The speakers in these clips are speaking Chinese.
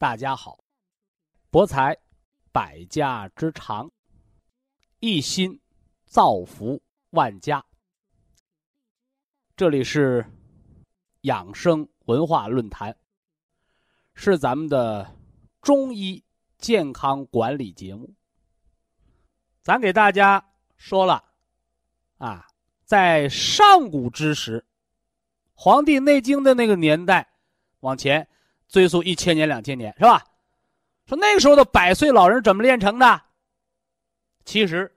大家好，博才百家之长，一心造福万家。这里是养生文化论坛，是咱们的中医健康管理节目。咱给大家说了啊，在上古之时，《黄帝内经》的那个年代，往前。追溯一千年、两千年，是吧？说那个时候的百岁老人怎么炼成的？其实，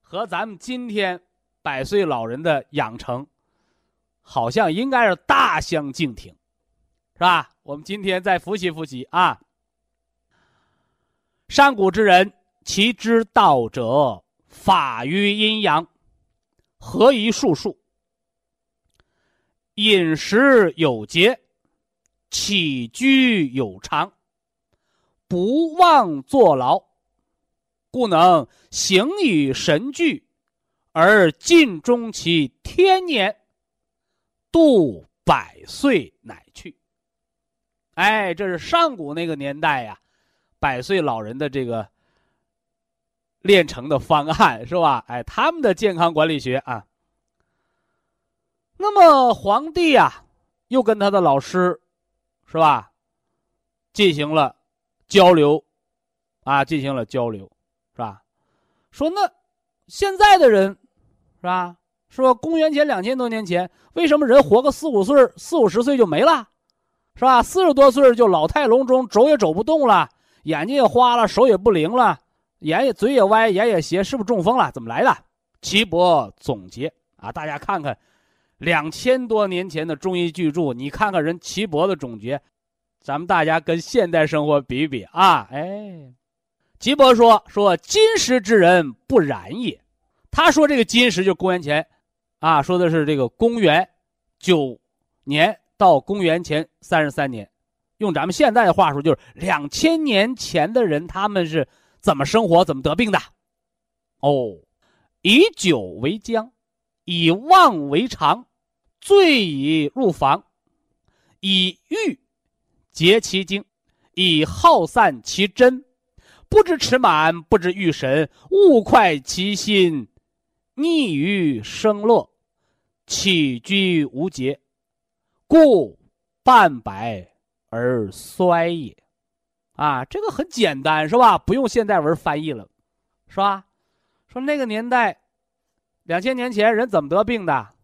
和咱们今天百岁老人的养成，好像应该是大相径庭，是吧？我们今天再复习复习啊。上古之人，其之道者，法于阴阳，合于术数，饮食有节。起居有常，不忘坐牢，故能形以神俱，而尽终其天年，度百岁乃去。哎，这是上古那个年代呀，百岁老人的这个炼成的方案是吧？哎，他们的健康管理学啊。那么皇帝呀，又跟他的老师。是吧？进行了交流，啊，进行了交流，是吧？说那现在的人，是吧？说公元前两千多年前，为什么人活个四五岁、四五十岁就没了？是吧？四十多岁就老态龙钟，走也走不动了，眼睛也花了，手也不灵了，眼也嘴也歪，眼也斜，是不是中风了？怎么来的？岐伯总结啊，大家看看。两千多年前的中医巨著，你看看人岐伯的总结，咱们大家跟现代生活比比啊！哎，岐伯说说金石之人不然也。他说这个金石就是公元前，啊，说的是这个公元九年到公元前三十三年，用咱们现在的话说就是两千年前的人他们是怎么生活怎么得病的？哦，以酒为浆，以妄为常。醉以入房，以欲结其精，以耗散其真，不知持满，不知欲神，物快其心，逆于生乐，起居无节，故半百而衰也。啊，这个很简单，是吧？不用现代文翻译了，是吧？说那个年代，两千年前人怎么得病的？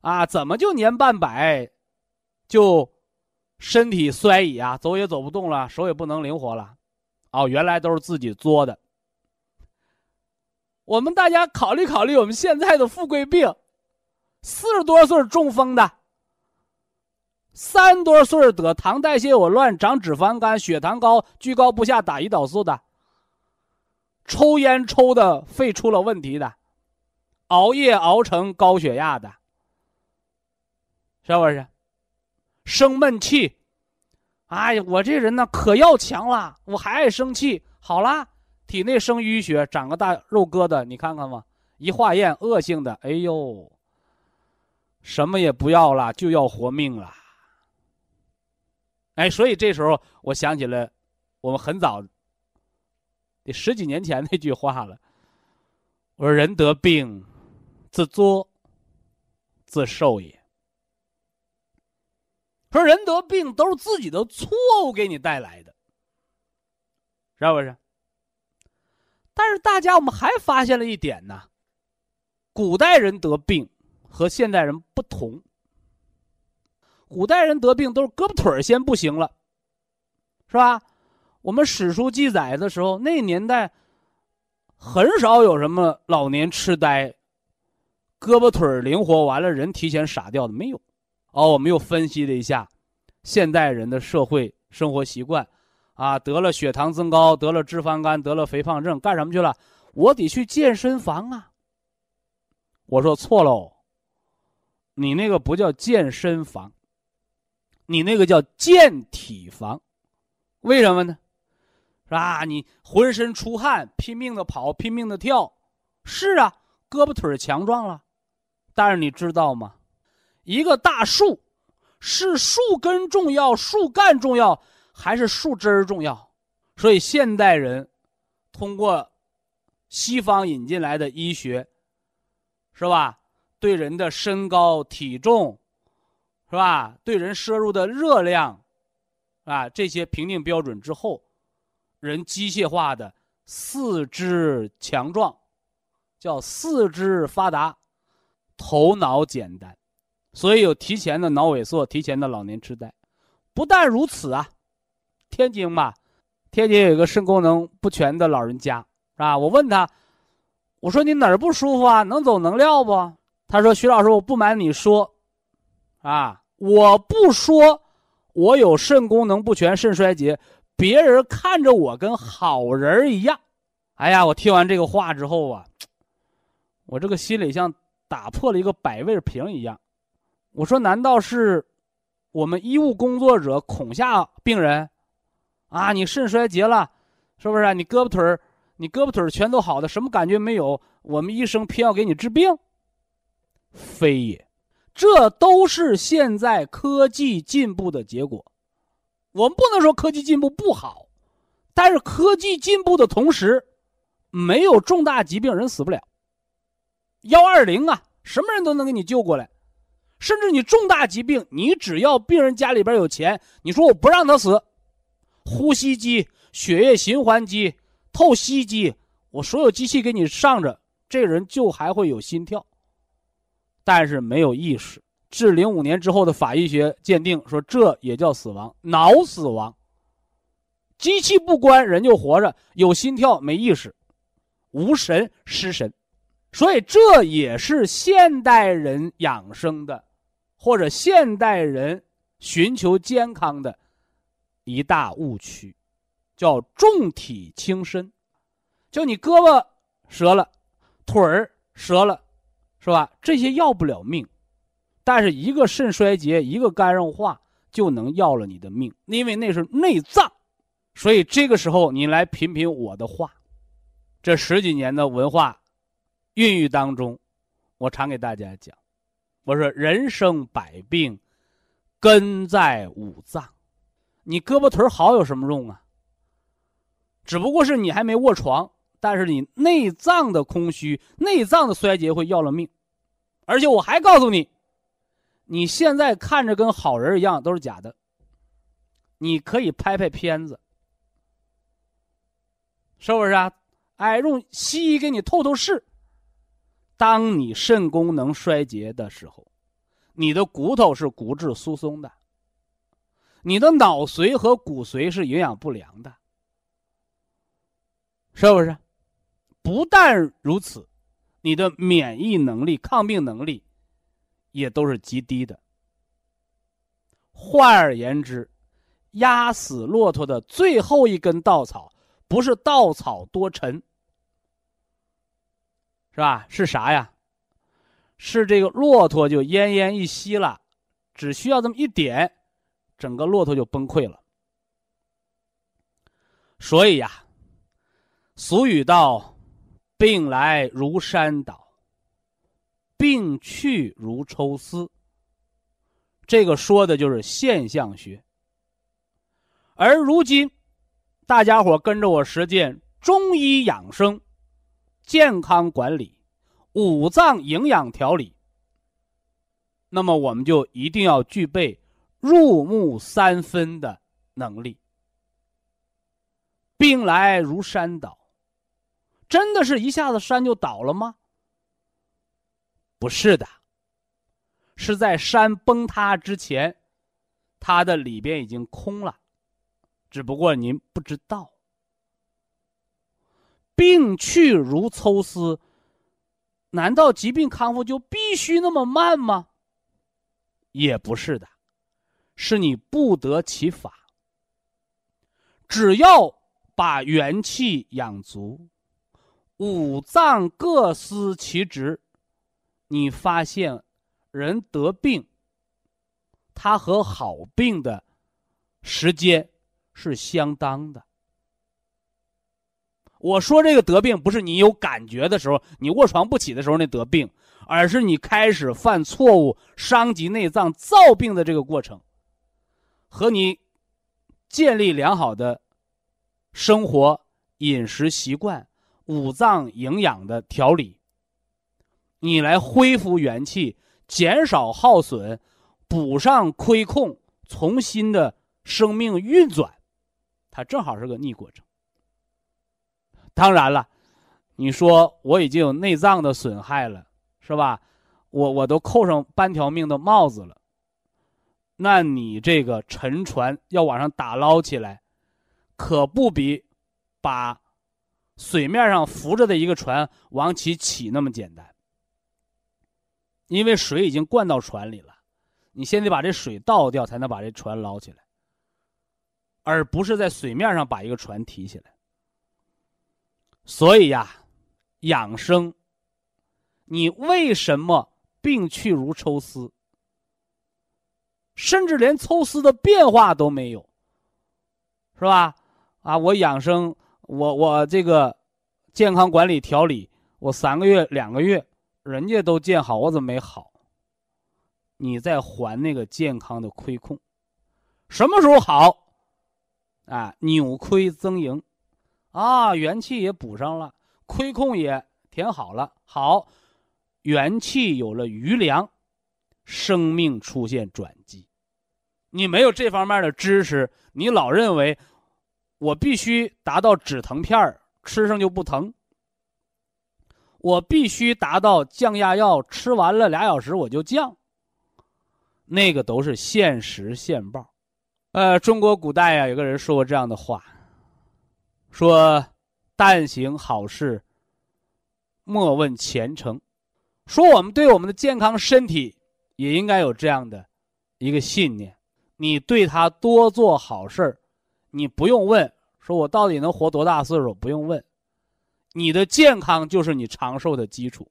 啊，怎么就年半百，就身体衰矣啊？走也走不动了，手也不能灵活了。哦，原来都是自己作的。我们大家考虑考虑，我们现在的富贵病，四十多岁中风的，三多岁得糖代谢紊乱、长脂肪肝、血糖高、居高不下、打胰岛素的，抽烟抽的肺出了问题的，熬夜熬成高血压的。是不是？生闷气，哎呀，我这人呢可要强了，我还爱生气。好啦，体内生淤血，长个大肉疙瘩，你看看吧。一化验，恶性的，哎呦，什么也不要了，就要活命了。哎，所以这时候我想起了我们很早得十几年前那句话了。我说：“人得病，自作自受也。”说人得病都是自己的错误给你带来的，是不是？但是大家我们还发现了一点呢，古代人得病和现代人不同。古代人得病都是胳膊腿先不行了，是吧？我们史书记载的时候，那年代很少有什么老年痴呆、胳膊腿灵活完了人提前傻掉的没有。哦，我们又分析了一下现代人的社会生活习惯，啊，得了血糖增高，得了脂肪肝，得了肥胖症，干什么去了？我得去健身房啊。我说错喽，你那个不叫健身房。你那个叫健体房，为什么呢？是吧？你浑身出汗，拼命的跑，拼命的跳，是啊，胳膊腿强壮了。但是你知道吗？一个大树，是树根重要，树干重要，还是树枝儿重要？所以现代人通过西方引进来的医学，是吧？对人的身高体重。是吧？对人摄入的热量，啊，这些评定标准之后，人机械化的四肢强壮，叫四肢发达，头脑简单，所以有提前的脑萎缩，提前的老年痴呆。不但如此啊，天津吧，天津有一个肾功能不全的老人家，是吧？我问他，我说你哪儿不舒服啊？能走能撂不？他说：“徐老师，我不瞒你说。”啊，我不说，我有肾功能不全、肾衰竭，别人看着我跟好人一样。哎呀，我听完这个话之后啊，我这个心里像打破了一个百味瓶一样。我说，难道是我们医务工作者恐吓病人？啊，你肾衰竭了，是不是？你胳膊腿儿，你胳膊腿儿全都好的，什么感觉没有？我们医生偏要给你治病？非也。这都是现在科技进步的结果，我们不能说科技进步不好，但是科技进步的同时，没有重大疾病人死不了。幺二零啊，什么人都能给你救过来，甚至你重大疾病，你只要病人家里边有钱，你说我不让他死，呼吸机、血液循环机、透析机，我所有机器给你上着，这人就还会有心跳。但是没有意识，至零五年之后的法医学鉴定说，这也叫死亡，脑死亡。机器不关，人就活着，有心跳，没意识，无神失神，所以这也是现代人养生的，或者现代人寻求健康的一大误区，叫重体轻身，就你胳膊折了，腿儿折了。是吧？这些要不了命，但是一个肾衰竭，一个肝硬化就能要了你的命，因为那是内脏。所以这个时候你来品品我的话，这十几年的文化孕育当中，我常给大家讲，我说人生百病根在五脏，你胳膊腿好有什么用啊？只不过是你还没卧床。但是你内脏的空虚、内脏的衰竭会要了命，而且我还告诉你，你现在看着跟好人一样都是假的。你可以拍拍片子，是不是啊？哎，用西医给你透透视。当你肾功能衰竭的时候，你的骨头是骨质疏松的，你的脑髓和骨髓是营养不良的，是不是？不但如此，你的免疫能力、抗病能力也都是极低的。换而言之，压死骆驼的最后一根稻草，不是稻草多沉，是吧？是啥呀？是这个骆驼就奄奄一息了，只需要这么一点，整个骆驼就崩溃了。所以呀，俗语道。病来如山倒，病去如抽丝。这个说的就是现象学。而如今，大家伙跟着我实践中医养生、健康管理、五脏营养调理，那么我们就一定要具备入木三分的能力。病来如山倒，真的是一下子山就倒了吗？不是的，是在山崩塌之前，它的里边已经空了，只不过您不知道。病去如抽丝，难道疾病康复就必须那么慢吗？也不是的，是你不得其法。只要把元气养足，五脏各司其职，你发现人得病，他和好病的时间是相当的。我说这个得病，不是你有感觉的时候，你卧床不起的时候那得病，而是你开始犯错误、伤及内脏、造病的这个过程，和你。建立良好的生活饮食习惯，五脏营养的调理，你来恢复元气，减少耗损，补上亏空，重新的生命运转，它正好是个逆过程。当然了，你说我已经有内脏的损害了，是吧？我我都扣上半条命的帽子了。那你这个沉船要往上打捞起来，可不比把水面上浮着的一个船往起起那么简单。因为水已经灌到船里了，你先得把这水倒掉，才能把这船捞起来，而不是在水面上把一个船提起来。所以呀，养生，你为什么病去如抽丝？甚至连抽丝的变化都没有，是吧？啊，我养生，我我这个健康管理调理，我三个月两个月，人家都见好，我怎么没好？你在还那个健康的亏空，什么时候好？啊，扭亏增盈，啊，元气也补上了，亏空也填好了，好，元气有了余粮，生命出现转机。你没有这方面的知识，你老认为我必须达到止疼片儿吃上就不疼，我必须达到降压药吃完了俩小时我就降，那个都是现实现报。呃，中国古代呀，有个人说过这样的话，说“但行好事，莫问前程”，说我们对我们的健康身体也应该有这样的一个信念。你对他多做好事儿，你不用问，说我到底能活多大岁数？不用问，你的健康就是你长寿的基础。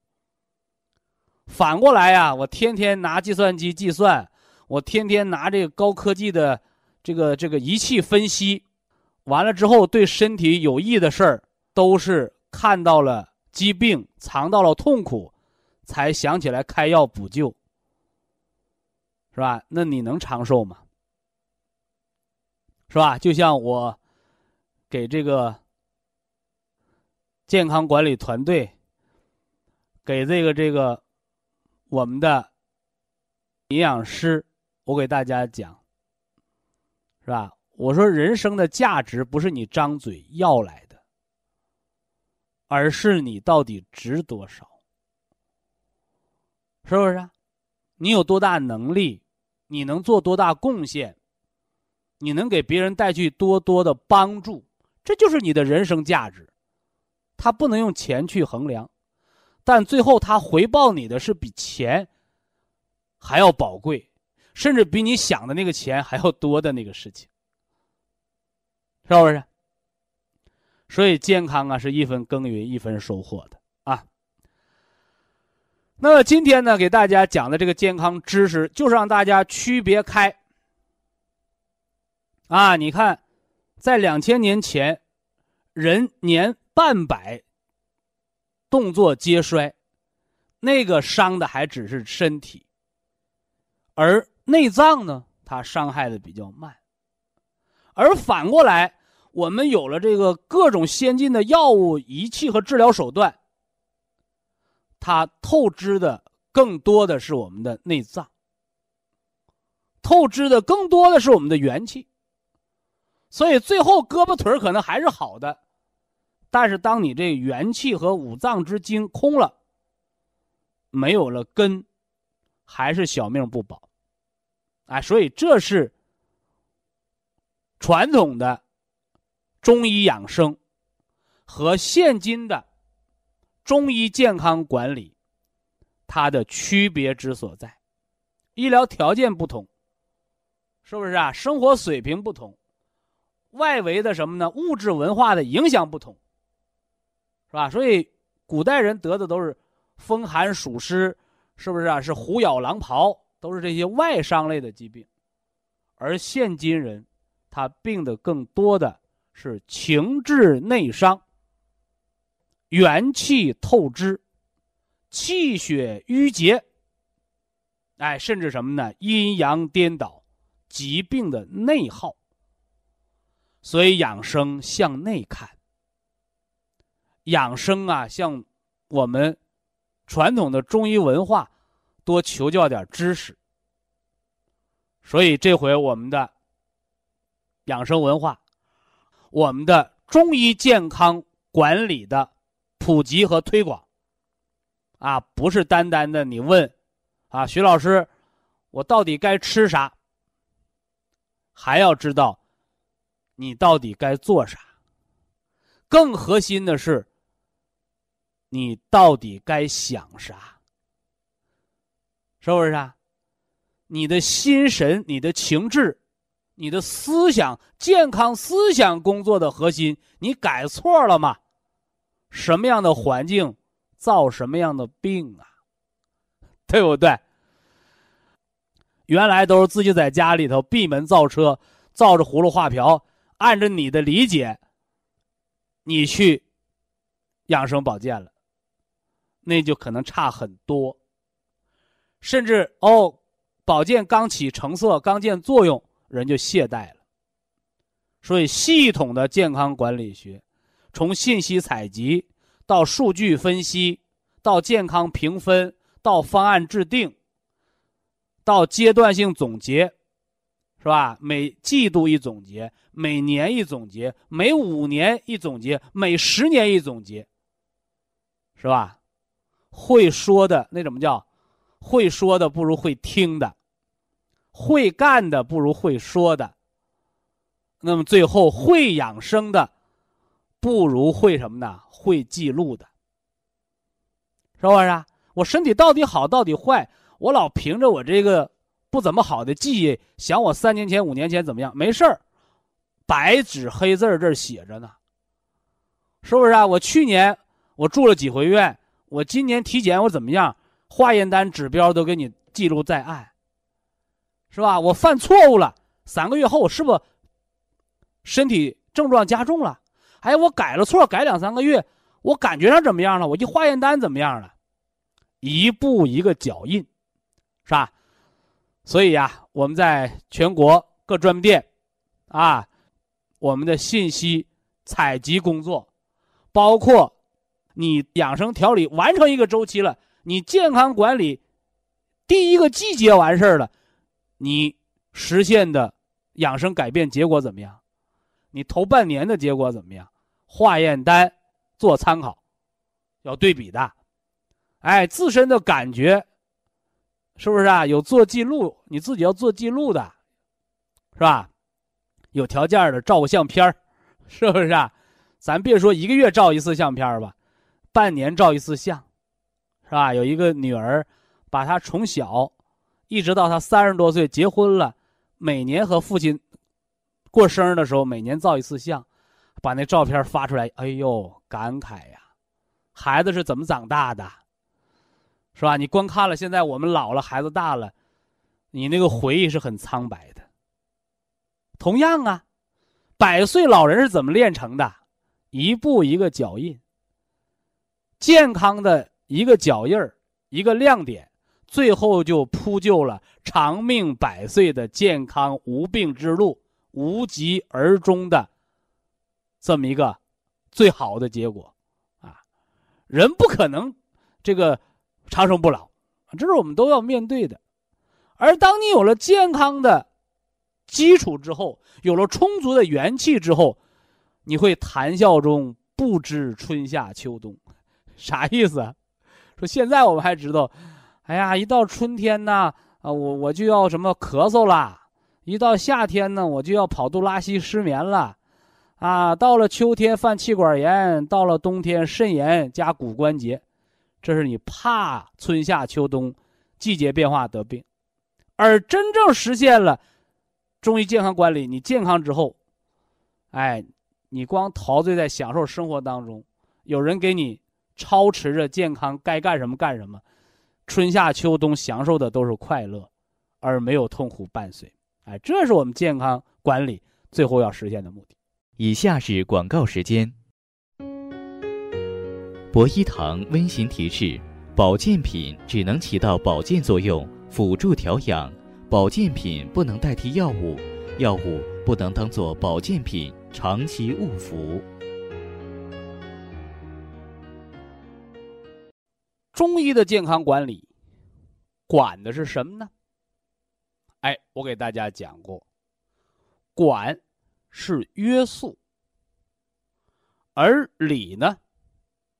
反过来呀，我天天拿计算机计算，我天天拿这个高科技的这个这个仪器分析，完了之后对身体有益的事儿，都是看到了疾病，尝到了痛苦，才想起来开药补救，是吧？那你能长寿吗？是吧？就像我给这个健康管理团队，给这个这个我们的营养师，我给大家讲，是吧？我说人生的价值不是你张嘴要来的，而是你到底值多少，是不是？你有多大能力？你能做多大贡献？你能给别人带去多多的帮助，这就是你的人生价值。他不能用钱去衡量，但最后他回报你的是比钱还要宝贵，甚至比你想的那个钱还要多的那个事情，是不是？所以健康啊，是一分耕耘一分收获的啊。那么今天呢，给大家讲的这个健康知识，就是让大家区别开。啊，你看，在两千年前，人年半百，动作皆衰，那个伤的还只是身体，而内脏呢，它伤害的比较慢。而反过来，我们有了这个各种先进的药物、仪器和治疗手段，它透支的更多的是我们的内脏，透支的更多的是我们的元气。所以最后胳膊腿可能还是好的，但是当你这元气和五脏之精空了，没有了根，还是小命不保。哎，所以这是传统的中医养生和现今的中医健康管理它的区别之所在。医疗条件不同，是不是啊？生活水平不同，外围的什么呢？物质文化的影响不同，是吧？所以古代人得的都是风寒暑湿，是不是啊？是虎咬狼刨，都是这些外伤类的疾病，而现今人他病的更多的是情志内伤，元气透支，气血瘀结。哎，甚至什么呢？阴阳颠倒，疾病的内耗。所以养生向内看。养生啊，向我们传统的中医文化多求教点知识。所以这回我们的养生文化，我们的中医健康管理的普及和推广，啊，不是单单的你问。啊，徐老师，我到底该吃啥？还要知道，你到底该做啥？更核心的是，你到底该想啥？是不是啊？你的心神、你的情志、你的思想、健康思想工作的核心，你改错了吗？什么样的环境造什么样的病啊？对不对？原来都是自己在家里头闭门造车，造着葫芦画瓢，按着你的理解，你去养生保健了，那就可能差很多。甚至哦，保健刚起成色，刚见作用，人就懈怠了。所以，系统的健康管理学，从信息采集到数据分析，到健康评分。到方案制定，到阶段性总结，是吧？每季度一总结，每年一总结，每五年一总结，每十年一总结，是吧？会说的那怎么叫？会说的不如会听的，会干的不如会说的。那么最后会养生的，不如会什么呢？会记录的，是不是啊？我身体到底好到底坏？我老凭着我这个不怎么好的记忆想我三年前、五年前怎么样？没事儿，白纸黑字这写着呢，是不是啊？我去年我住了几回院，我今年体检我怎么样？化验单指标都给你记录在案，是吧？我犯错误了，三个月后我是不是身体症状加重了？哎，我改了错，改两三个月，我感觉上怎么样了？我一化验单怎么样了？一步一个脚印，是吧？所以呀，我们在全国各专卖店，啊，我们的信息采集工作，包括你养生调理完成一个周期了，你健康管理第一个季节完事儿了，你实现的养生改变结果怎么样？你头半年的结果怎么样？化验单做参考，要对比的。哎，自身的感觉，是不是啊？有做记录，你自己要做记录的，是吧？有条件的照个相片是不是啊？咱别说一个月照一次相片吧，半年照一次相，是吧？有一个女儿，把她从小一直到他三十多岁结婚了，每年和父亲过生日的时候，每年照一次相，把那照片发出来，哎呦，感慨呀！孩子是怎么长大的？是吧？你光看了，现在我们老了，孩子大了，你那个回忆是很苍白的。同样啊，百岁老人是怎么练成的？一步一个脚印，健康的一个脚印儿，一个亮点，最后就铺就了长命百岁的健康无病之路，无疾而终的这么一个最好的结果啊！人不可能这个。长生不老，这是我们都要面对的。而当你有了健康的基础之后，有了充足的元气之后，你会谈笑中不知春夏秋冬，啥意思？说现在我们还知道，哎呀，一到春天呢，啊，我我就要什么咳嗽啦；一到夏天呢，我就要跑肚拉稀失眠了，啊，到了秋天犯气管炎，到了冬天肾炎加骨关节，这是你怕春夏秋冬季节变化得病，而真正实现了。中医健康管理，你健康之后，哎，你光陶醉在享受生活当中，有人给你操持着健康，该干什么干什么，春夏秋冬享受的都是快乐，而没有痛苦伴随。哎，这是我们健康管理最后要实现的目的。以下是广告时间。博一堂温馨提示：保健品只能起到保健作用，辅助调养。保健品不能代替药物，药物不能当做保健品长期误服。中医的健康管理，管的是什么呢？哎，我给大家讲过，管是约束，而理呢，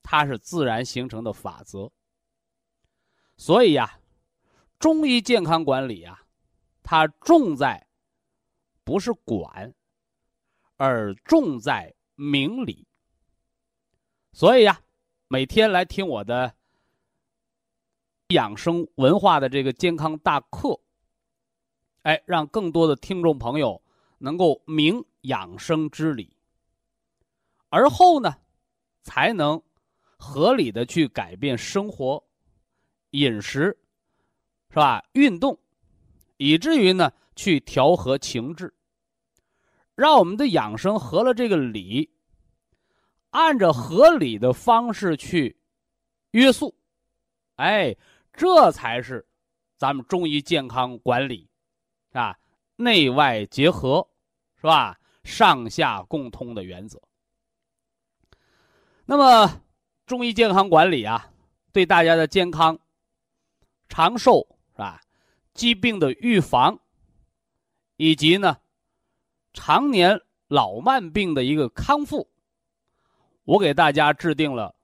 它是自然形成的法则。所以呀，中医健康管理呀。它重在不是管，而重在明理。所以呀，每天来听我的养生文化的这个健康大课，哎，让更多的听众朋友能够明养生之理，而后呢，才能合理的去改变生活、饮食，是吧？运动。以至于呢，去调和情志，让我们的养生合了这个理，按照合理的方式去约束，哎，这才是咱们中医健康管理啊，内外结合，是吧？上下共通的原则。那么，中医健康管理啊，对大家的健康、长寿，是吧？疾病的预防，以及呢，常年老慢病的一个康复，我给大家制定了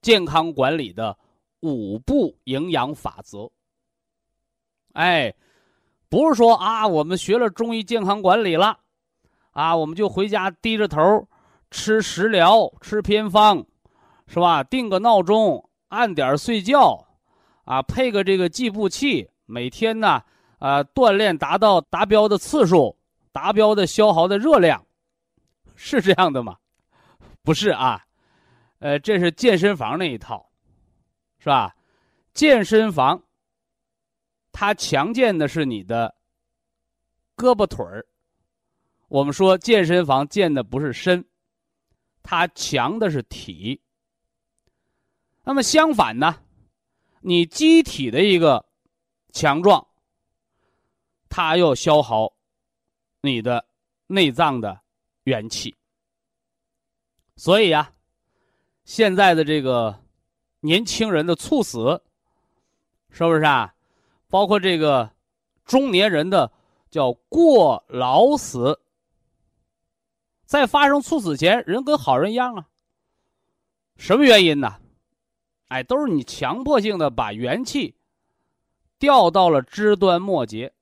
健康管理的五步营养法则。哎，不是说啊，我们学了中医健康管理了，啊，我们就回家低着头吃食疗、吃偏方，是吧？定个闹钟，按点睡觉，啊，配个这个计步器。每天呢，呃，锻炼达到达标的次数，达标的消耗的热量，是这样的吗？不是啊，呃，这是健身房那一套，是吧？健身房，它强健的是你的胳膊腿儿。我们说健身房健的不是身，它强的是体。那么相反呢，你机体的一个。强壮，它要消耗你的内脏的元气，所以呀，现在的这个年轻人的猝死，是不是啊？包括这个中年人的叫过劳死，在发生猝死前，人跟好人一样啊。什么原因呢？哎，都是你强迫性的把元气。掉到了肢端末节，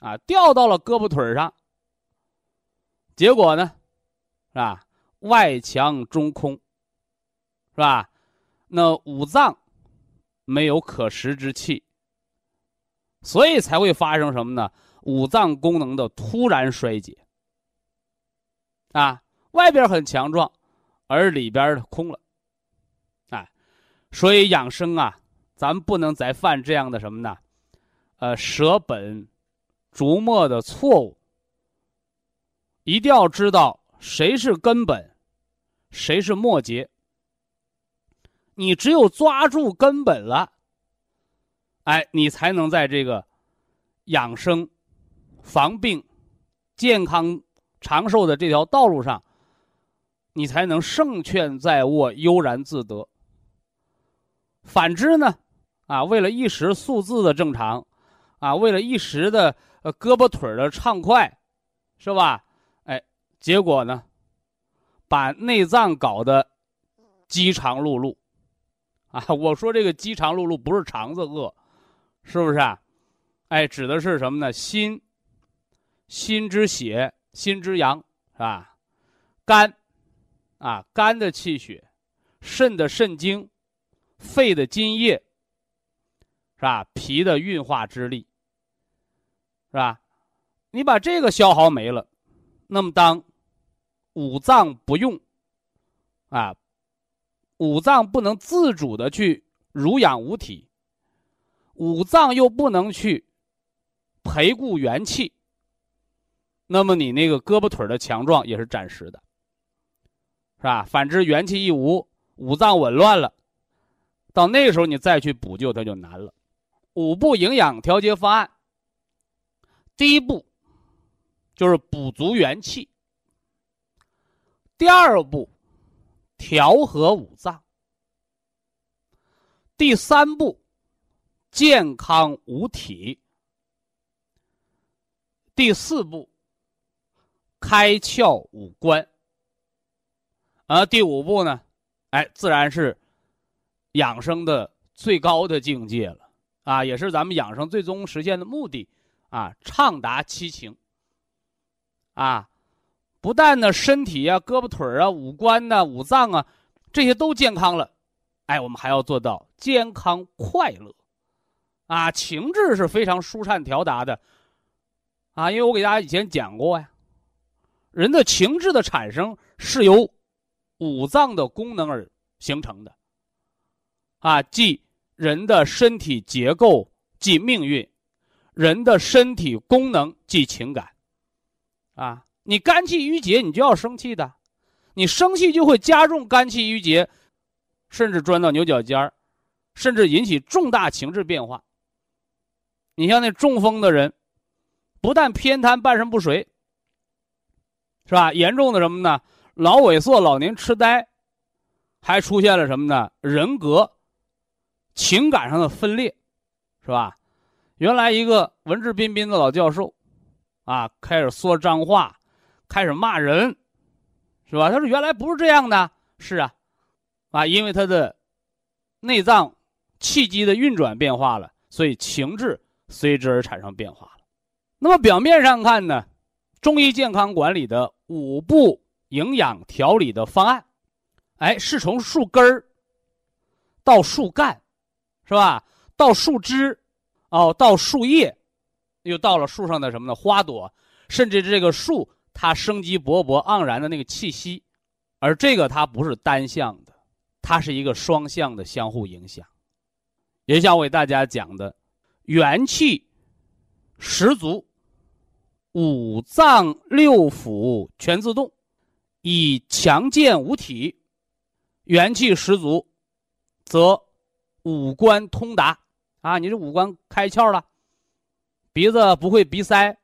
啊，掉到了胳膊腿上。结果呢，是吧？外强中空，是吧？那五脏没有可食之气，所以才会发生什么呢？五脏功能的突然衰竭。啊，外边很强壮，而里边空了。哎，所以养生啊。咱们不能再犯这样的什么呢？呃，舍本逐末的错误。一定要知道谁是根本，谁是末节。你只有抓住根本了，哎，你才能在这个养生、防病、健康长寿的这条道路上，你才能胜券在握、悠然自得。反之呢？啊，为了一时数字的正常，啊，为了一时的呃胳膊腿的畅快，是吧？哎，结果呢，把内脏搞得饥肠辘辘，啊，我说这个饥肠辘辘不是肠子饿，是不是啊？哎，指的是什么呢？心，心之血，心之阳，是吧？肝，啊，肝的气血，肾的肾精，肺的津液。是吧？脾的运化之力，是吧？你把这个消耗没了，那么当五脏不用，啊，五脏不能自主的去濡养五体，五脏又不能去培固元气，那么你那个胳膊腿的强壮也是暂时的，是吧？反之，元气一无，五脏紊乱了，到那个时候你再去补救它就难了。五步营养调节方案，第一步就是补足元气。第二步，调和五脏。第三步，健康五体。第四步，开窍五官。而第五步呢，哎，自然是养生的最高的境界了。啊，也是咱们养生最终实现的目的，啊，畅达七情。啊，不但呢身体啊、胳膊腿啊、五官呐、五脏啊，这些都健康了，哎，我们还要做到健康快乐，啊，情志是非常舒畅调达的，啊，因为我给大家以前讲过呀，人的情志的产生是由五脏的功能而形成的，啊，即。人的身体结构即命运，人的身体功能即情感，啊，你肝气郁结，你就要生气的，你生气就会加重肝气郁结，甚至钻到牛角尖儿，甚至引起重大情志变化。你像那中风的人，不但偏瘫、半身不遂，是吧？严重的什么呢？脑萎缩、老年痴呆，还出现了什么呢？人格。情感上的分裂，是吧？原来一个文质彬彬的老教授，啊，开始说脏话，开始骂人，是吧？他说：“原来不是这样的。”是啊，啊，因为他的内脏气机的运转变化了，所以情志随之而产生变化了。那么表面上看呢，中医健康管理的五步营养调理的方案，哎，是从树根儿到树干。是吧？到树枝，哦，到树叶，又到了树上的什么呢？花朵，甚至这个树它生机勃勃、盎然的那个气息，而这个它不是单向的，它是一个双向的相互影响。也像我给大家讲的，元气十足，五脏六腑全自动，以强健五体。元气十足，则。五官通达，啊，你这五官开窍了，鼻子不会鼻塞，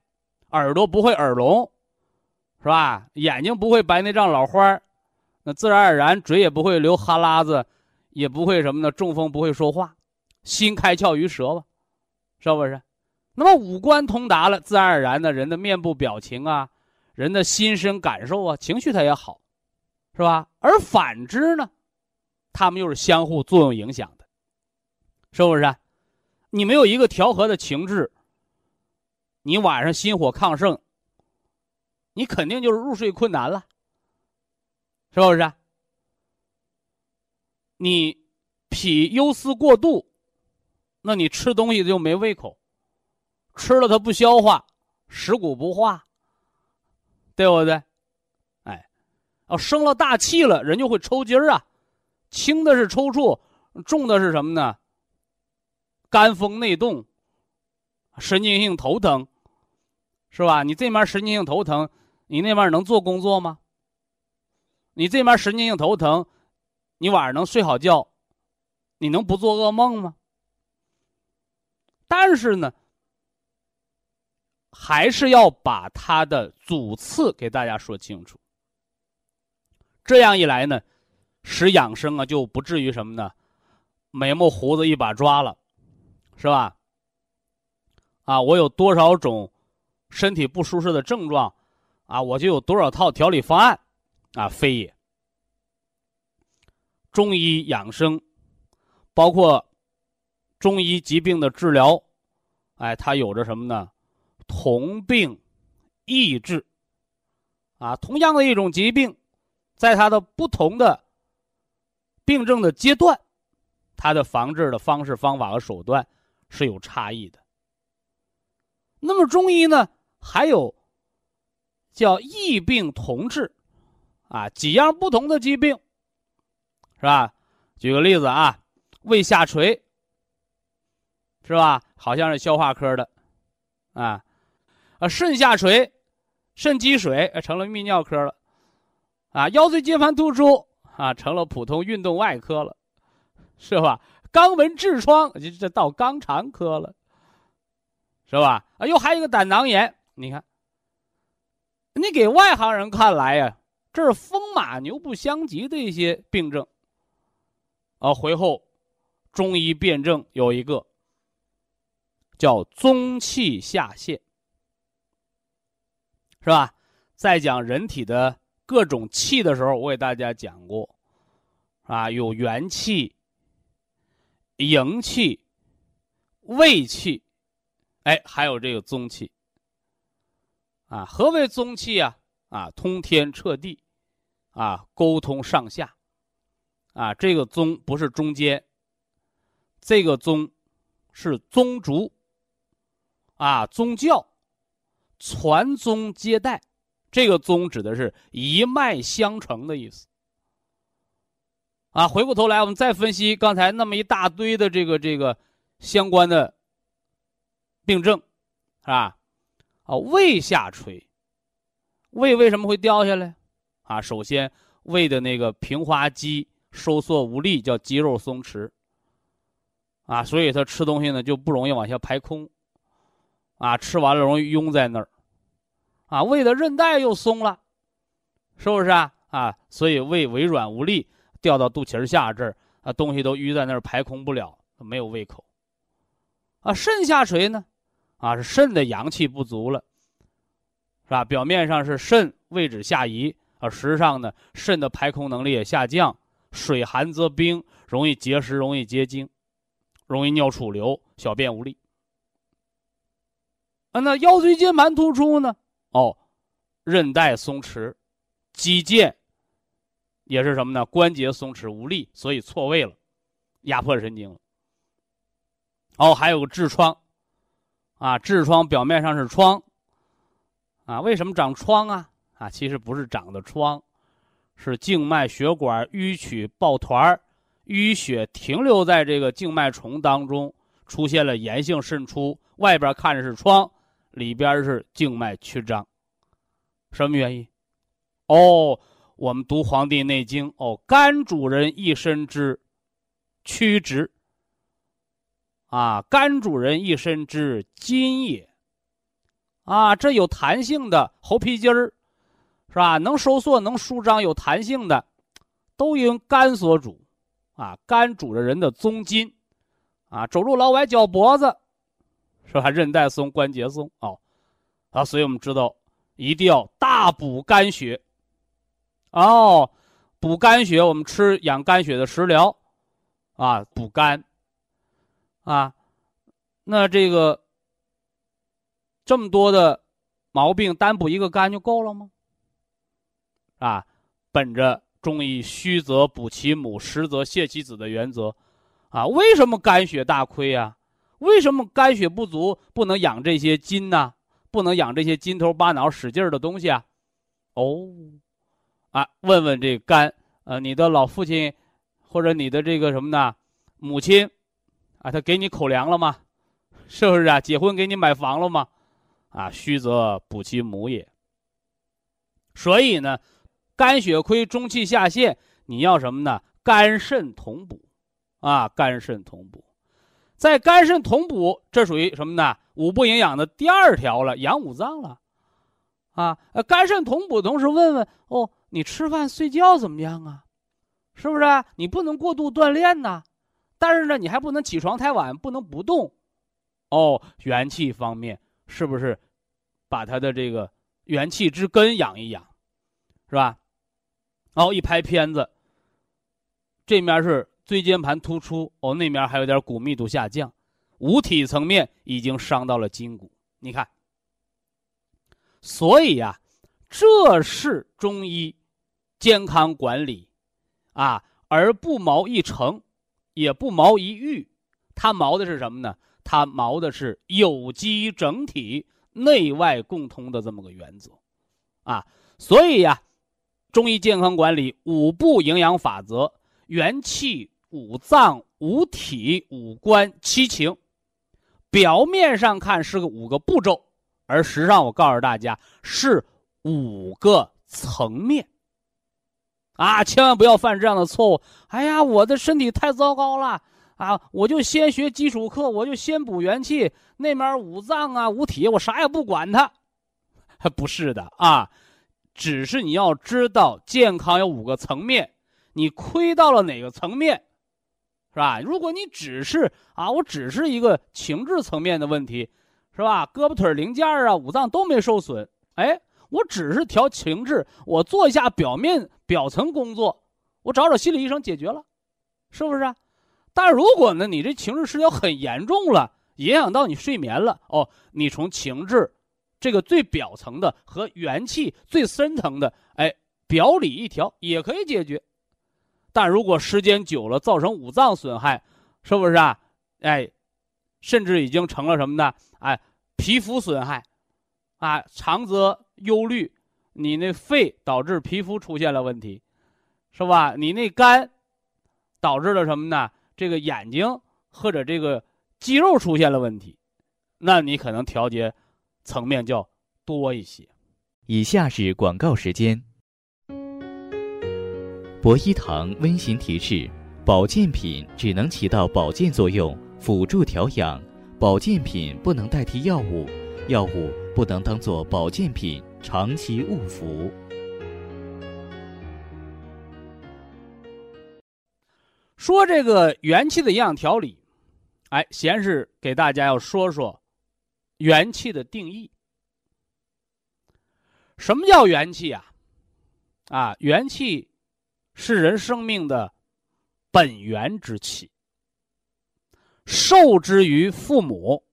耳朵不会耳聋，是吧？眼睛不会白内障老花那自然而然嘴也不会流哈喇子，也不会什么呢？中风不会说话，心开窍于舌吧，是不是？那么五官通达了，自然而然的人的面部表情啊，人的心身感受啊，情绪它也好，是吧？而反之呢，他们又是相互作用影响的。是不是？你没有一个调和的情志，你晚上心火亢盛，你肯定就是入睡困难了。是不是？你脾忧思过度，那你吃东西就没胃口，吃了它不消化，食谷不化，对不对？哎，哦，生了大气了，人就会抽筋儿啊，轻的是抽搐，重的是什么呢？肝风内动，神经性头疼，是吧？你这面神经性头疼，你那边能做工作吗？你这面神经性头疼，你晚上能睡好觉？你能不做噩梦吗？但是呢，还是要把它的主次给大家说清楚。这样一来呢，使养生啊就不至于什么呢？眉毛胡子一把抓了。是吧？啊，我有多少种身体不舒适的症状，啊，我就有多少套调理方案，啊，非也。中医养生，包括中医疾病的治疗，哎，它有着什么呢？同病异治，啊，同样的一种疾病，在它的不同的病症的阶段，它的防治的方式、方法和手段是有差异的。那么中医呢，还有叫异病同治，啊，几样不同的疾病，是吧？举个例子啊，胃下垂，是吧？好像是消化科的，啊，啊，肾下垂，肾积水成了泌尿科了，啊，腰椎间盘突出啊，成了普通运动外科了，是吧？肛门痔疮这这到肛肠科了。是吧？啊，又还有一个胆囊炎，你看，你给外行人看来呀，这是风马牛不相及的一些病症。啊，回后中医辨证有一个叫宗气下陷，是吧？在讲人体的各种气的时候，我给大家讲过，啊，有元气、营气、胃气。哎，还有这个宗气，啊，何为宗气啊？啊，通天彻地，啊，沟通上下，啊，这个宗不是中间，这个宗是宗族，啊，宗教，传宗接代，这个宗指的是一脉相承的意思。啊，回过头来，我们再分析刚才那么一大堆的这个这个相关的。病症，是吧？啊，胃下垂，胃为什么会掉下来？啊，首先胃的那个平滑肌收缩无力，叫肌肉松弛。啊，所以他吃东西呢就不容易往下排空，啊，吃完了容易壅在那儿，啊，胃的韧带又松了，是不是啊？啊，所以胃微软无力，掉到肚脐下这儿，啊，东西都淤在那儿排空不了，没有胃口。啊，肾下垂呢？啊，是肾的阳气不足了，是吧？表面上是肾位置下移，啊，实际上呢，肾的排空能力也下降，水寒则冰，容易结石，容易结晶，容易尿储留，小便无力。啊，那腰椎间盘突出呢？哦，韧带松弛，肌腱也是什么呢？关节松弛无力，所以错位了，压迫神经了。哦，还有个痔疮。啊，痔疮表面上是疮，啊，为什么长疮啊？啊，其实不是长的疮，是静脉血管淤曲抱团淤血停留在这个静脉丛当中，出现了炎性渗出，外边看着是疮，里边是静脉曲张，什么原因？哦，我们读《黄帝内经》，哦，肝主人一身之曲直。啊，肝主人一身之筋也。啊，这有弹性的猴皮筋儿，是吧？能收缩、能舒张、有弹性的，都因肝所主。啊，肝主着人的宗筋。啊，走路老崴脚脖子，是吧？韧带松、关节松。哦，啊，所以我们知道一定要大补肝血。哦，补肝血，我们吃养肝血的食疗，啊，补肝。啊，那这个这么多的毛病，单补一个肝就够了吗？啊，本着中医虚则补其母，实则泻其子的原则，啊，为什么肝血大亏呀？为什么肝血不足，不能养这些筋呢？不能养这些筋头巴脑使劲儿的东西啊？哦，啊，问问这肝，呃，你的老父亲，或者你的这个什么呢，母亲。他给你口粮了吗？是不是啊？结婚给你买房了吗？啊，虚则补其母也。所以呢，肝血亏、中气下陷，你要什么呢？肝肾同补，啊，肝肾同补，在肝肾同补，这属于什么呢？五不营养的第二条了，养五脏了，啊，呃，肝肾同补，同时问问哦，你吃饭睡觉怎么样啊？是不是？啊你不能过度锻炼呐。但是呢，你还不能起床太晚，不能不动，哦，元气方面是不是把他的这个元气之根养一养，是吧？然后一拍片子，这面是椎间盘突出，哦，那面还有点骨密度下降，五体层面已经伤到了筋骨。你看，所以呀，这是中医健康管理啊，而不谋一成，也不毛一域，它毛的是什么呢？它毛的是有机整体、内外共通的这么个原则，啊，所以呀，中医健康管理五步营养法则：元气、五脏、五体、五官、七情。表面上看是个五个步骤，而实际上我告诉大家是五个层面。啊，千万不要犯这样的错误！哎呀，我的身体太糟糕了。啊，我就先学基础课，我就先补元气，那面五脏啊、五体，我啥也不管它，不是的啊，只是你要知道健康有五个层面，你亏到了哪个层面，是吧？如果你只是啊，我只是一个情志层面的问题，是吧？胳膊腿零件啊、五脏都没受损，哎，我只是调情志，我做一下表面表层工作，我找找心理医生解决了，是不是？但如果呢，你这情志失调很严重了，影响到你睡眠了哦，你从情志这个最表层的和元气最深层的，哎，表里一调也可以解决。但如果时间久了，造成五脏损害，是不是啊？哎，甚至已经成了什么呢？哎，皮肤损害，啊，长则忧虑，你那肺导致皮肤出现了问题，是吧？你那肝导致了什么呢？这个眼睛或者这个肌肉出现了问题，那你可能调节层面就要多一些。以下是广告时间。博一堂温馨提示：保健品只能起到保健作用，辅助调养；保健品不能代替药物，药物不能当做保健品长期误服。说这个元气的营养调理，哎，先是给大家要说说元气的定义。什么叫元气啊？啊，元气是人生命的本源之气，受之于父母，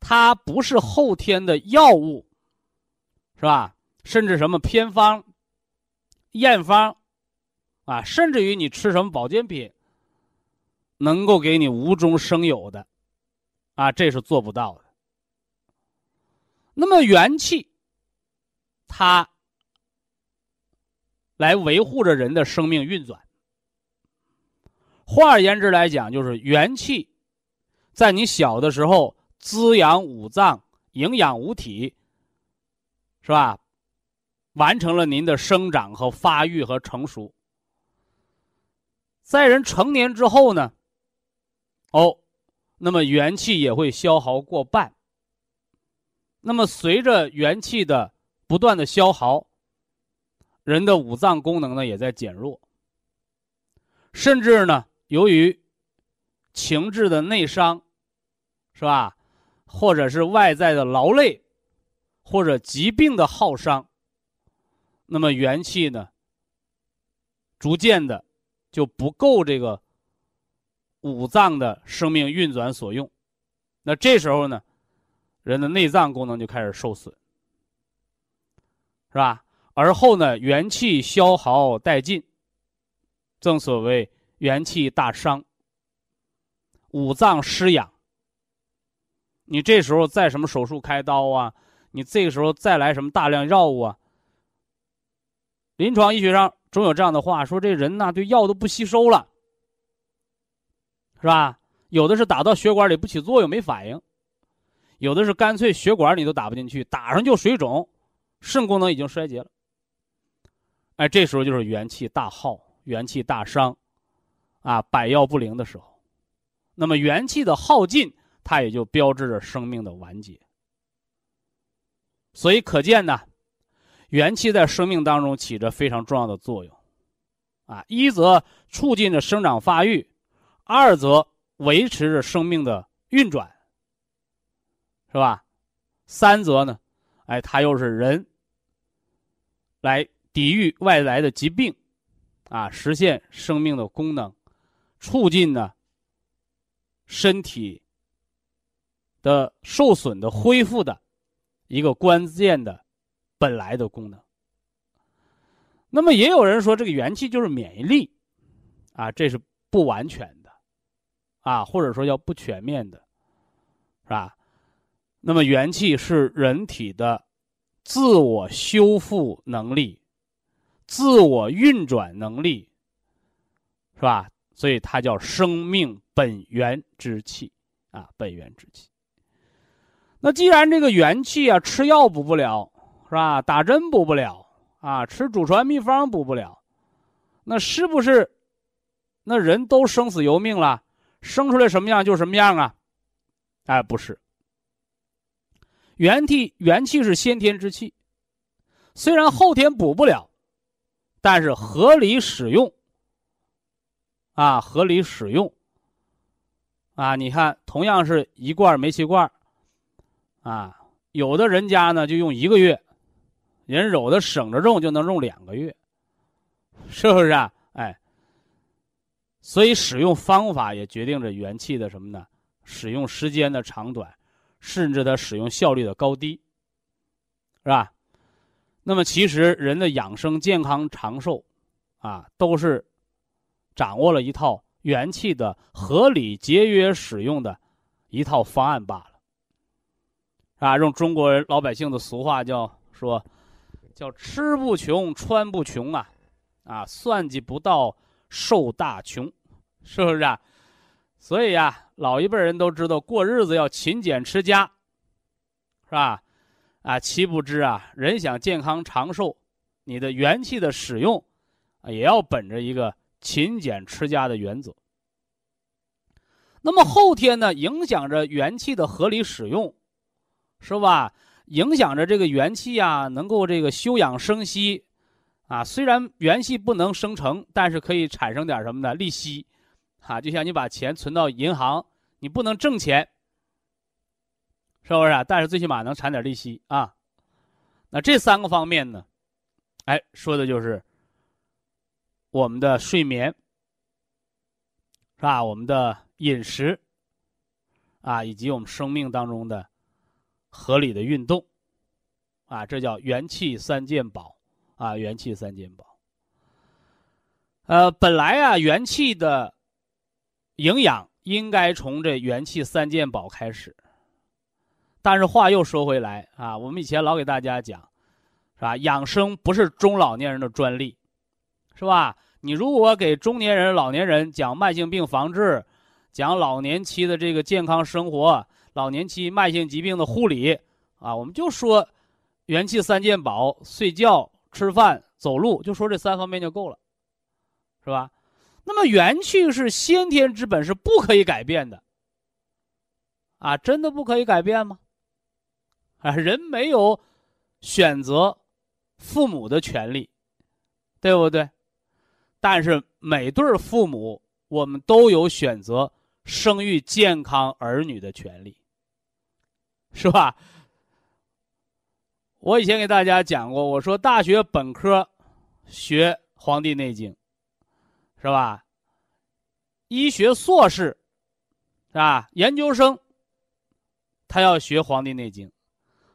它不是后天的药物，是吧？甚至什么偏方、验方。啊，甚至于你吃什么保健品，能够给你无中生有的，啊，这是做不到的。那么元气，它来维护着人的生命运转。换而言之来讲，就是元气在你小的时候滋养五脏、营养五体，是吧？完成了您的生长和发育和成熟。在人成年之后呢，哦，那么元气也会消耗过半。那么随着元气的不断的消耗，人的五脏功能呢也在减弱。甚至呢，由于情志的内伤，是吧？或者是外在的劳累，或者疾病的耗伤，那么元气呢，逐渐的。就不够这个五脏的生命运转所用，那这时候呢，人的内脏功能就开始受损，是吧？而后呢，元气消耗殆尽，正所谓元气大伤，五脏失养。你这时候再什么手术开刀啊？你这个时候再来什么大量药物啊？临床医学上。总有这样的话说：“这人呐，对药都不吸收了，是吧？有的是打到血管里不起作用，没反应；有的是干脆血管你都打不进去，打上就水肿，肾功能已经衰竭了。哎，这时候就是元气大耗、元气大伤，啊，百药不灵的时候。那么元气的耗尽，它也就标志着生命的完结。所以可见呢。”元气在生命当中起着非常重要的作用，啊，一则促进着生长发育，二则维持着生命的运转。是吧？三则呢，哎，它又是人来抵御外来的疾病，啊，实现生命的功能，促进呢身体的受损的恢复的一个关键的本来的功能。那么也有人说，这个元气就是免疫力，啊，这是不完全的，啊，或者说叫不全面的，是吧？那么元气是人体的自我修复能力、自我运转能力，是吧？所以它叫生命本源之气啊，本源之气。那既然这个元气啊，吃药补不了，是吧？打针补不了啊，吃祖传秘方补不了，那是不是那人都生死由命了？生出来什么样就什么样啊？哎，不是。元气，元气是先天之气，虽然后天补不了，但是合理使用，啊，合理使用，啊，你看，同样是一罐煤气罐，啊，有的人家呢就用一个月，人有的省着用就能用两个月，是不是啊？哎，所以使用方法也决定着元气的什么呢？使用时间的长短。甚至它使用效率的高低，是吧？那么其实人的养生、健康、长寿，啊，都是掌握了一套元气的合理节约使用的一套方案罢了。啊，用中国人老百姓的俗话叫说，叫吃不穷，穿不穷啊，啊，算计不到受大穷，是不是啊？所以呀，老一辈人都知道过日子要勤俭持家，是吧？啊，岂不知啊，人想健康长寿，你的元气的使用，也要本着一个勤俭持家的原则。那么后天呢，影响着元气的合理使用，是吧？影响着这个元气啊，能够这个休养生息，啊，虽然元气不能生成，但是可以产生点什么呢？利息。啊，就像你把钱存到银行，你不能挣钱，是不是啊？但是最起码能产点利息啊。那这三个方面呢，哎，说的就是我们的睡眠，是吧？我们的饮食，啊，以及我们生命当中的合理的运动，啊，这叫元气三件宝啊，元气三件宝。呃，本来啊，元气的。营养应该从这元气三件宝开始，但是话又说回来啊，我们以前老给大家讲，是吧？养生不是中老年人的专利，是吧？你如果给中年人、老年人讲慢性病防治，讲老年期的这个健康生活、老年期慢性疾病的护理啊，我们就说元气三件宝：睡觉、吃饭、走路，就说这三方面就够了，是吧？那么元气是先天之本，是不可以改变的。啊，真的不可以改变吗？啊，人没有选择父母的权利，对不对？但是每对父母，我们都有选择生育健康儿女的权利，是吧？我以前给大家讲过，我说大学本科学《黄帝内经》。是吧？医学硕士，是吧？研究生，他要学《黄帝内经》，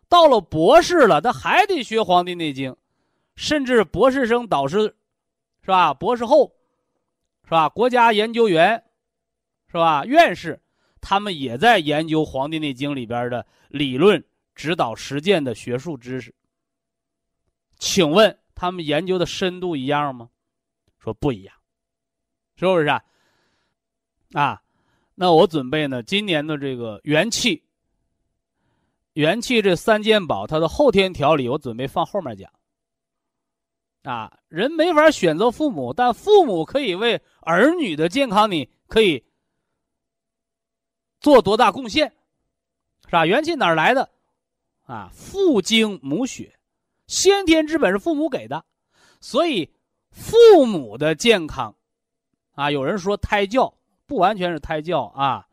到了博士了，他还得学《黄帝内经》，甚至博士生导师，是吧？博士后，是吧？国家研究员，是吧？院士，他们也在研究《黄帝内经》里边的理论、指导、实践的学术知识。请问他们研究的深度一样吗？说不一样。是不是啊？啊，那我准备呢，今年的这个元气，元气这三件宝，它的后天调理，我准备放后面讲。啊，人没法选择父母，但父母可以为儿女的健康，你可以做多大贡献，是吧？元气哪来的？啊，父精母血，先天之本是父母给的，所以父母的健康。啊，有人说胎教不完全是胎教啊，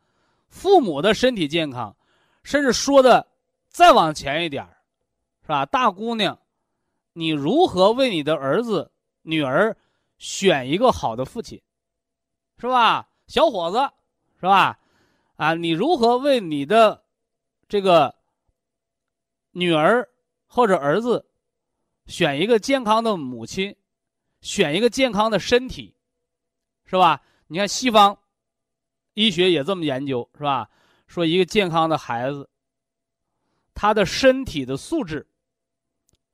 父母的身体健康，甚至说的再往前一点，是吧？大姑娘，你如何为你的儿子、女儿选一个好的父亲，是吧？小伙子，是吧？啊，你如何为你的这个女儿或者儿子选一个健康的母亲，选一个健康的身体，是吧？你看西方医学也这么研究，是吧？说一个健康的孩子，他的身体的素质，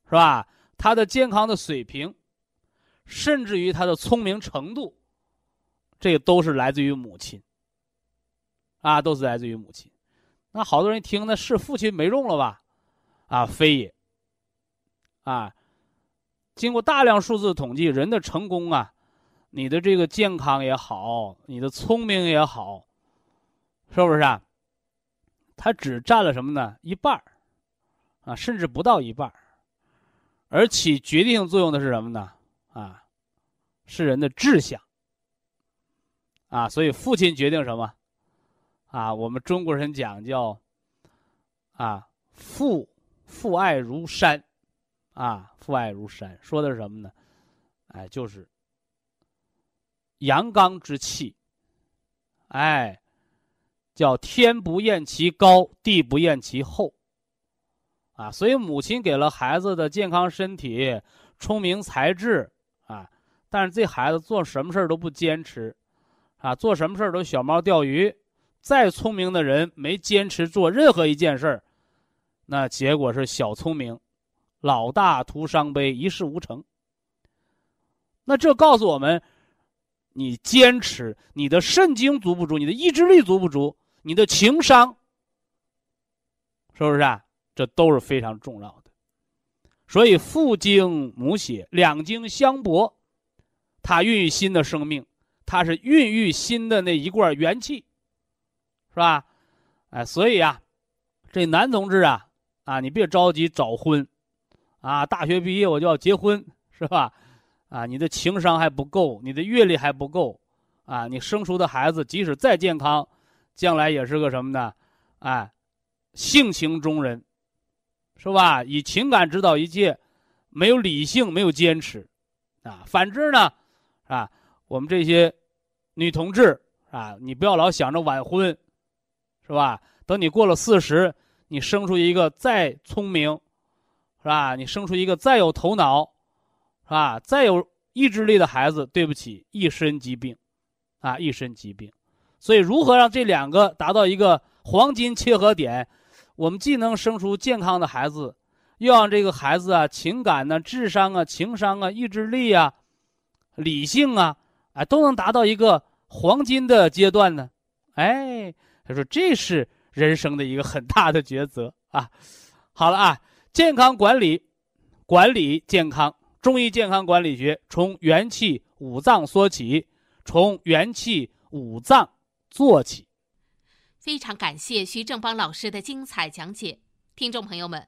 是吧？他的健康的水平，甚至于他的聪明程度，这都是来自于母亲。啊，都是来自于母亲。那好多人一听，那是父亲没用了吧？啊，非也。啊，经过大量数字统计，人的成功啊，你的这个健康也好，你的聪明也好，是不是啊？它只占了什么呢？一半儿，啊，甚至不到一半儿。而起决定性作用的是什么呢？啊，是人的志向。啊，所以父亲决定什么？啊，我们中国人讲叫，啊，父父爱如山，啊，父爱如山，说的是什么呢？哎，就是阳刚之气，哎，叫天不厌其高，地不厌其厚，啊，所以母亲给了孩子的健康身体、聪明才智，啊，但是这孩子做什么事儿都不坚持，啊，做什么事儿都小猫钓鱼。再聪明的人没坚持做任何一件事儿，那结果是小聪明，老大徒伤悲，一事无成。那这告诉我们，你坚持，你的肾精足不足，你的意志力足不足，你的情商，是不是啊？这都是非常重要的。所以父精母血两精相搏，它孕育新的生命，它是孕育新的那一罐元气。是吧？哎，所以啊，这男同志啊，啊，你别着急早婚，啊，大学毕业我就要结婚，是吧？啊，你的情商还不够，你的阅历还不够，啊，你生出的孩子即使再健康，将来也是个什么呢？哎，性情中人，是吧？以情感指导一切，没有理性，没有坚持，啊，反之呢，啊，我们这些女同志啊，你不要老想着晚婚。是吧？等你过了四十，你生出一个再聪明，是吧？你生出一个再有头脑，是吧？再有意志力的孩子，对不起，一身疾病，啊，一身疾病。所以，如何让这两个达到一个黄金切合点？我们既能生出健康的孩子，又让这个孩子啊，情感呢、智商啊、情商啊、意志力啊、理性啊，哎，都能达到一个黄金的阶段呢？哎。他说：“这是人生的一个很大的抉择啊！好了啊，健康管理，管理健康，中医健康管理学从元气五脏说起，从元气五脏做起。非常感谢徐正邦老师的精彩讲解，听众朋友们。”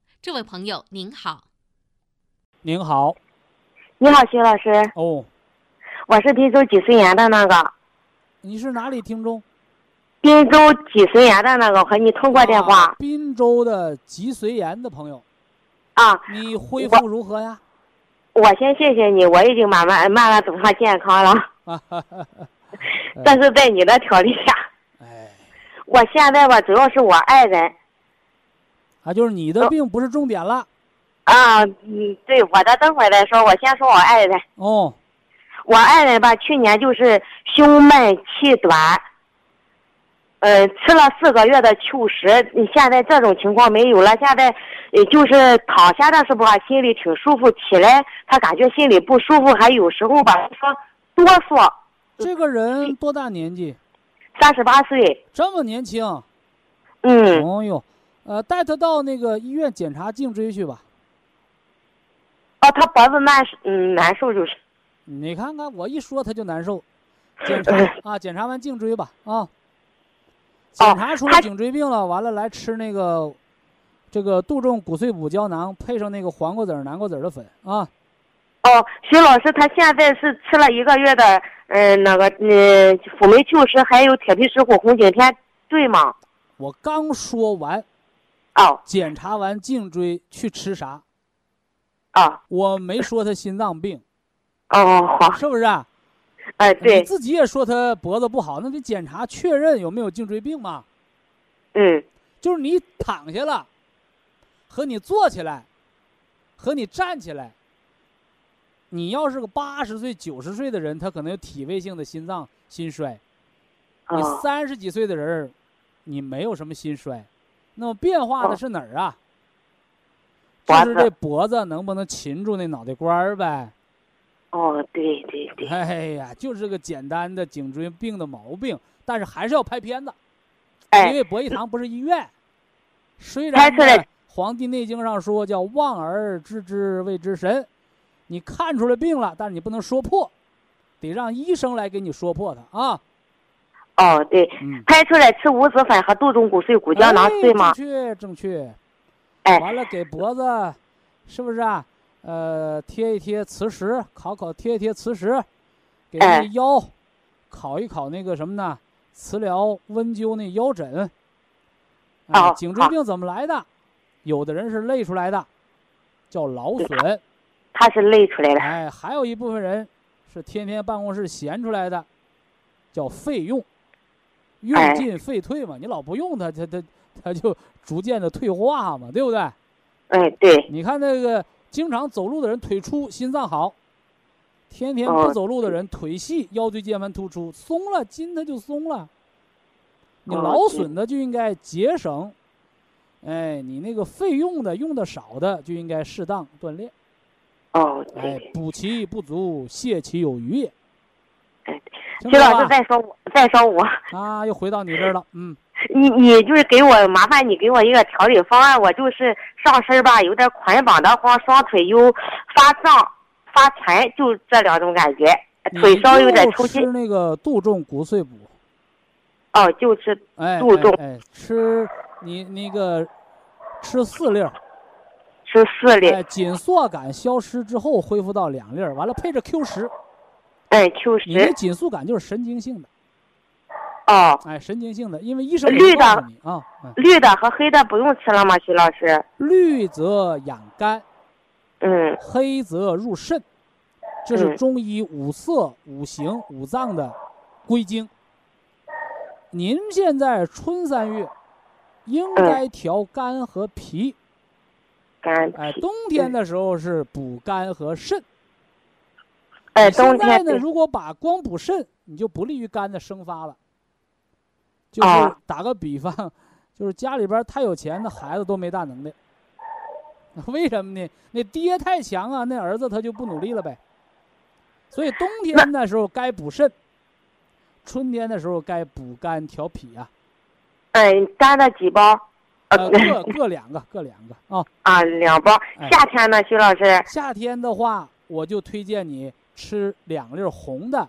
这位朋友您好，您好，你好，徐老师。哦，我是滨州脊髓炎的那个。你是哪里听众？滨州脊髓炎的那个，和你通过电话。滨州的脊髓炎的朋友。啊。你恢复如何呀？我先谢谢你，我已经慢慢慢慢走上健康了。啊哈哈。但是在你的调理下。哎。我现在吧，主要是我爱人。啊，就是你的病不是重点了，啊，嗯，对，我的等会儿再说，我先说我爱人。哦，我爱人吧，去年就是胸闷气短，呃，吃了四个月的秋实，现在这种情况没有了，现在，呃，就是躺下的时候吧，心里挺舒服，起来他感觉心里不舒服，还有时候吧说哆嗦。这个人多大年纪？三十八岁。这么年轻。嗯。哦呦。呃，带他到那个医院检查颈椎去吧。哦，他脖子难嗯难受就是。你看看，我一说他就难受。检查啊，检查完颈椎吧啊。检查出了颈椎病了，完了来吃那个，这个杜仲骨碎补胶囊，配上那个黄瓜籽、南瓜籽的粉啊。哦，徐老师，他现在是吃了一个月的，嗯，那个，嗯，辅酶 Q 十还有铁皮石斛红景天，对吗？我刚说完。哦。检查完颈椎去吃啥？啊。我没说他心脏病。哦，好。是不是？哎，对。你自己也说他脖子不好，那得检查确认有没有颈椎病嘛。嗯。就是你躺下了，和你坐起来，和你站起来。你要是个八十岁、九十岁的人，他可能有体位性的心脏心衰。你三十几岁的人，你没有什么心衰，那么变化的是哪儿啊？就是这脖子能不能擒住那脑袋瓜儿呗？哦，对对对。哎呀，就是个简单的颈椎病的毛病，但是还是要拍片子，因为博医堂不是医院。虽然《黄帝内经》上说叫“望而知之谓之神”。你看出来病了，但是你不能说破，得让医生来给你说破它啊。哦，对，拍出来吃五子粉和杜仲骨碎骨胶囊，对吗？正确，正确。哎，完了给脖子，是不是啊？呃，贴一贴磁石，烤烤贴一贴磁石，给那腰烤一烤那个什么呢？磁疗温灸那腰枕。啊，颈椎病怎么来的？有的人是累出来的，叫劳损。他是累出来的，哎，还有一部分人是天天办公室闲出来的，叫费用，用进废退嘛。你老不用它，它它它就逐渐的退化嘛，对不对？哎，对。你看那个经常走路的人腿粗，心脏好；天天不走路的人腿细，腰椎间盘突出，松了筋它就松了。你劳损的就应该节省，哎，你那个费用的用的少的就应该适当锻炼。哦，哎，补其不足，泻其有余也。哎，徐老师再说我，再说我啊，又回到你这儿了。嗯，你你就是给我麻烦你给我一个调理方案，我就是上身吧有点捆绑的慌，双腿又发胀发沉，就这两种感觉，腿稍有点抽筋。吃那个杜仲骨碎补。哦，就吃杜仲。哎，吃你那个吃四粒儿。吃四粒，哎，紧缩感消失之后恢复到两粒儿，完了配着 Q 十，哎，Q 十，你的紧缩感就是神经性的，哦，哎，神经性的，因为医生绿的啊，绿的和黑的不用吃了吗？徐老师，绿则养肝，嗯，黑则入肾，这是中医五色、五行、五脏的归经。您现在春三月，应该调肝和脾。肝哎，冬天的时候是补肝和肾。哎，冬天呢，如果把光补肾，你就不利于肝的生发了。就是打个比方，就是家里边太有钱的孩子都没大能耐。为什么呢？那爹太强啊，那儿子他就不努力了呗。所以冬天的时候该补肾，春天的时候该补肝调脾啊。哎，干的几包？呃，各各两个，各两个啊啊，两包。夏天呢，徐老师？夏天的话，我就推荐你吃两粒红的，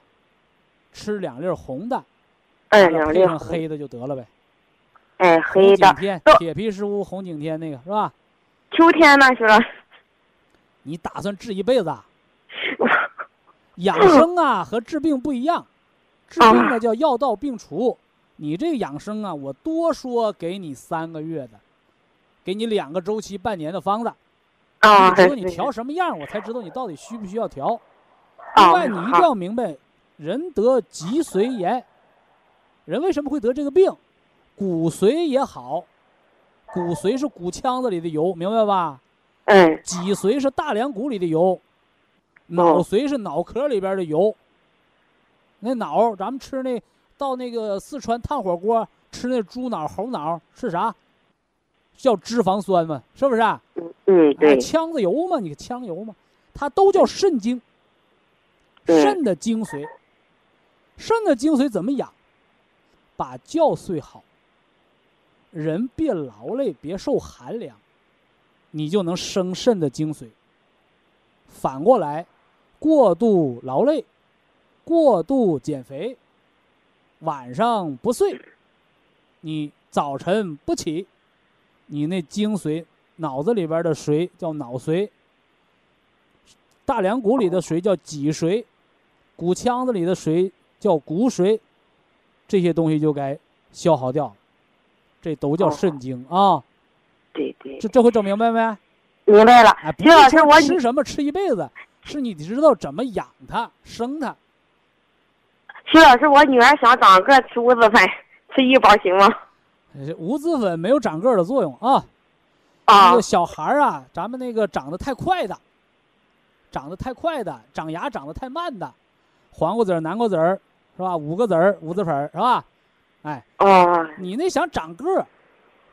吃两粒红的，嗯，两粒黑的就得了呗。哎，黑的。天，铁皮石斛红景天那个是吧？秋天呢，徐老师？你打算治一辈子？啊？养生啊，和治病不一样，治病呢叫药到病除。你这个养生啊，我多说给你三个月的，给你两个周期半年的方子，啊，你说你调什么样，我才知道你到底需不需要调。另外，你一定要明白，人得脊髓炎，人为什么会得这个病？骨髓也好，骨髓是骨腔子里的油，明白吧？嗯。脊髓是大梁骨里的油，脑髓是脑壳里边的油。那脑，咱们吃那。到那个四川烫火锅吃那猪脑猴脑是啥？叫脂肪酸嘛，是不是？嗯，对。腔子油嘛，你腔油嘛，它都叫肾精。肾的精髓，肾的精髓怎么养？把觉睡好，人别劳累，别受寒凉，你就能生肾的精髓。反过来，过度劳累，过度减肥，晚上不睡，你早晨不起，你那精髓，脑子里边的髓叫脑髓，大梁骨里的髓叫脊髓，骨腔子里的水叫骨髓，这些东西就该消耗掉，这都叫肾精啊。对对，这这回整明白没？明白了哎，。不徐老师，是说我吃什么吃一辈子，是你知道怎么养它、生它。徐老师，我女儿想长个，吃五子粉，吃一包行吗？呃无籽粉没有长个的作用啊。啊那个小孩儿啊，咱们那个长得太快的，长得太快的，长牙长得太慢的，黄瓜籽儿、南瓜籽儿是吧？五个籽儿、五子粉儿是吧？哎，哦，你那想长个儿，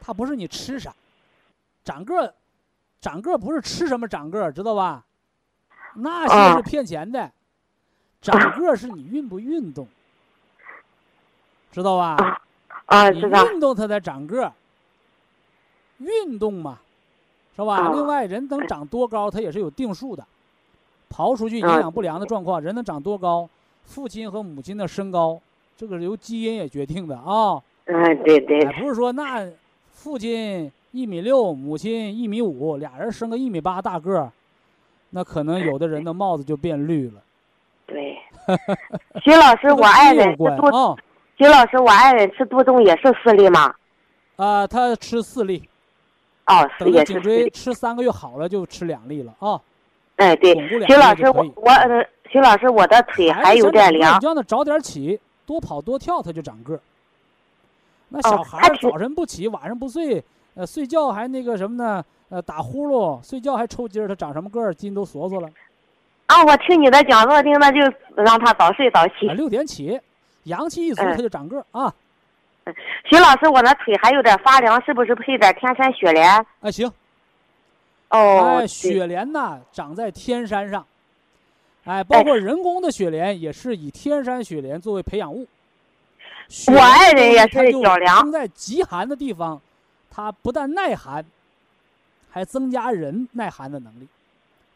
它不是你吃啥，长个儿，长个儿不是吃什么长个儿，知道吧？那些啊是骗钱的，长个儿是你运不运动，知道吧？啊啊，你。运动它才长个儿，运动嘛，是吧？啊另外，人能长多高，它也是有定数的。刨出去营啊养不良的状况，人能长多高，父亲和母亲的身高，这个是由基因也决定的啊。嗯，对对哎，不是说那父亲一米六，母亲一米五，俩人生个一米八大个儿，那可能有的人的帽子就变绿了。对。徐老师，我爱人啊徐老师，我爱人吃杜仲也是四粒吗？啊，他吃四粒，哦，是等也是四他颈椎。吃三个月好了就吃两粒了啊。哎，对，徐老师，我我呃，徐老师，我的腿还有点凉你。就让他早点起，多跑多跳，他就长个儿。那哦小孩儿早晨不起，晚上不睡，呃，睡觉还那个什么呢？呃，打呼噜，睡觉还抽筋儿，他长什么个儿？筋都缩缩了。啊，我听你的讲座听那就让他早睡早起啊，。六点起，阳气一足，嗯他就长个儿啊。徐老师，我的腿还有点发凉，是不是配点天山雪莲？哎，行，哦，哎，雪莲呐，长在天山上，哎，包括人工的雪莲也是以天山雪莲作为培养物。雪我莲爱人也是脚凉生在极寒的地方，它不但耐寒，还增加人耐寒的能力。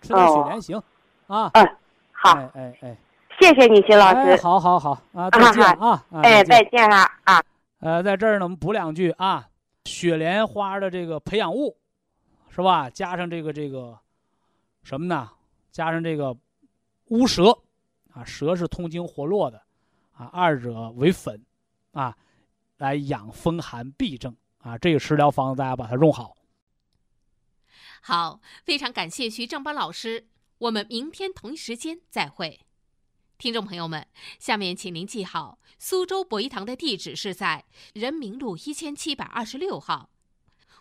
吃点雪哦莲行，啊，嗯，好，哎哎哎，谢谢你，徐老哎，师。好好好啊，再见啊，啊哎，再见了啊。呃，在这儿呢，我们补两句啊，雪莲花的这个培养物，是吧？加上这个这个什么呢？加上这个乌蛇啊，蛇是通经活络的啊，二者为粉啊，来养风寒痹症啊。这个食疗方子大家把它用好。好，非常感谢徐正邦老师，我们明天同一时间再会。听众朋友们，下面请您记好，苏州博医堂的地址是在人民路一千七百二十六号，